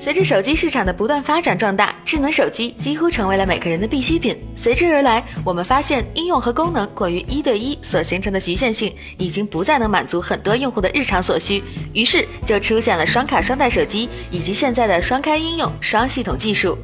随着手机市场的不断发展壮大，智能手机几乎成为了每个人的必需品。随之而来，我们发现应用和功能过于一对一所形成的局限性，已经不再能满足很多用户的日常所需。于是就出现了双卡双待手机，以及现在的双开应用、双系统技术。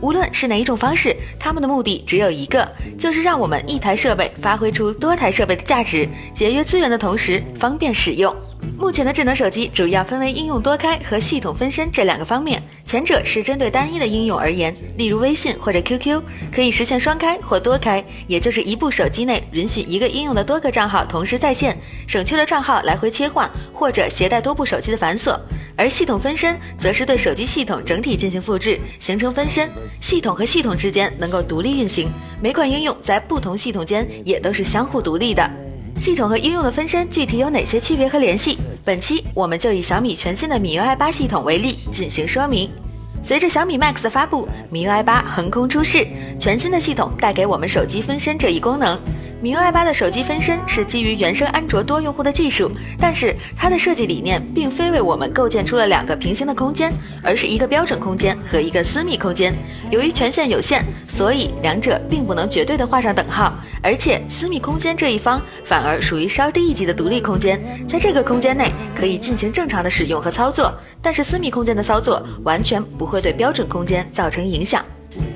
无论是哪一种方式，他们的目的只有一个，就是让我们一台设备发挥出多台设备的价值，节约资源的同时方便使用。目前的智能手机主要分为应用多开和系统分身这两个方面。前者是针对单一的应用而言，例如微信或者 QQ，可以实现双开或多开，也就是一部手机内允许一个应用的多个账号同时在线，省去了账号来回切换或者携带多部手机的繁琐。而系统分身则是对手机系统整体进行复制，形成分身，系统和系统之间能够独立运行，每款应用在不同系统间也都是相互独立的。系统和应用的分身具体有哪些区别和联系？本期我们就以小米全新的米 UI 八系统为例进行说明。随着小米 Max 的发布，米 UI 八横空出世，全新的系统带给我们手机分身这一功能。MIUI 8的手机分身是基于原生安卓多用户的技术，但是它的设计理念并非为我们构建出了两个平行的空间，而是一个标准空间和一个私密空间。由于权限有限，所以两者并不能绝对的画上等号。而且私密空间这一方反而属于稍低一级的独立空间，在这个空间内可以进行正常的使用和操作，但是私密空间的操作完全不会对标准空间造成影响。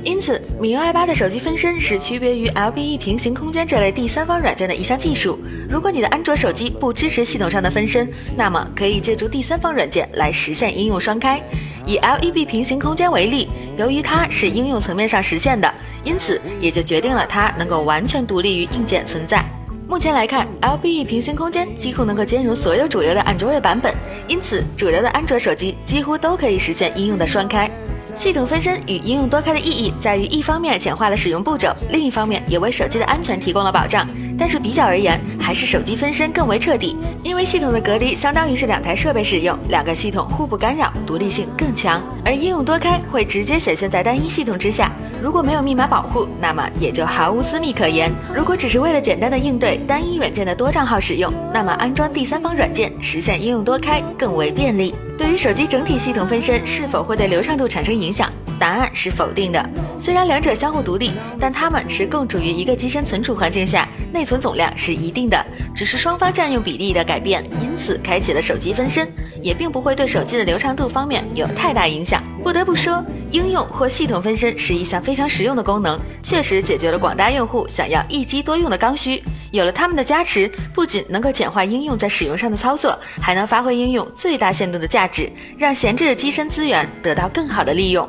因此，米 UI 八的手机分身是区别于 LBE 平行空间这类第三方软件的一项技术。如果你的安卓手机不支持系统上的分身，那么可以借助第三方软件来实现应用双开。以 LEB 平行空间为例，由于它是应用层面上实现的，因此也就决定了它能够完全独立于硬件存在。目前来看，LBE 平行空间几乎能够兼容所有主流的 Android 版本，因此主流的安卓手机几乎都可以实现应用的双开。系统分身与应用多开的意义在于，一方面简化了使用步骤，另一方面也为手机的安全提供了保障。但是比较而言，还是手机分身更为彻底，因为系统的隔离相当于是两台设备使用，两个系统互不干扰，独立性更强。而应用多开会直接显现在单一系统之下，如果没有密码保护，那么也就毫无私密可言。如果只是为了简单的应对单一软件的多账号使用，那么安装第三方软件实现应用多开更为便利。对于手机整体系统分身是否会对流畅度产生影响？答案是否定的。虽然两者相互独立，但它们是共处于一个机身存储环境下，内存总量是一定的，只是双方占用比例的改变，因此开启了手机分身，也并不会对手机的流畅度方面有太大影响。不得不说，应用或系统分身是一项非常实用的功能，确实解决了广大用户想要一机多用的刚需。有了它们的加持，不仅能够简化应用在使用上的操作，还能发挥应用最大限度的价值，让闲置的机身资源得到更好的利用。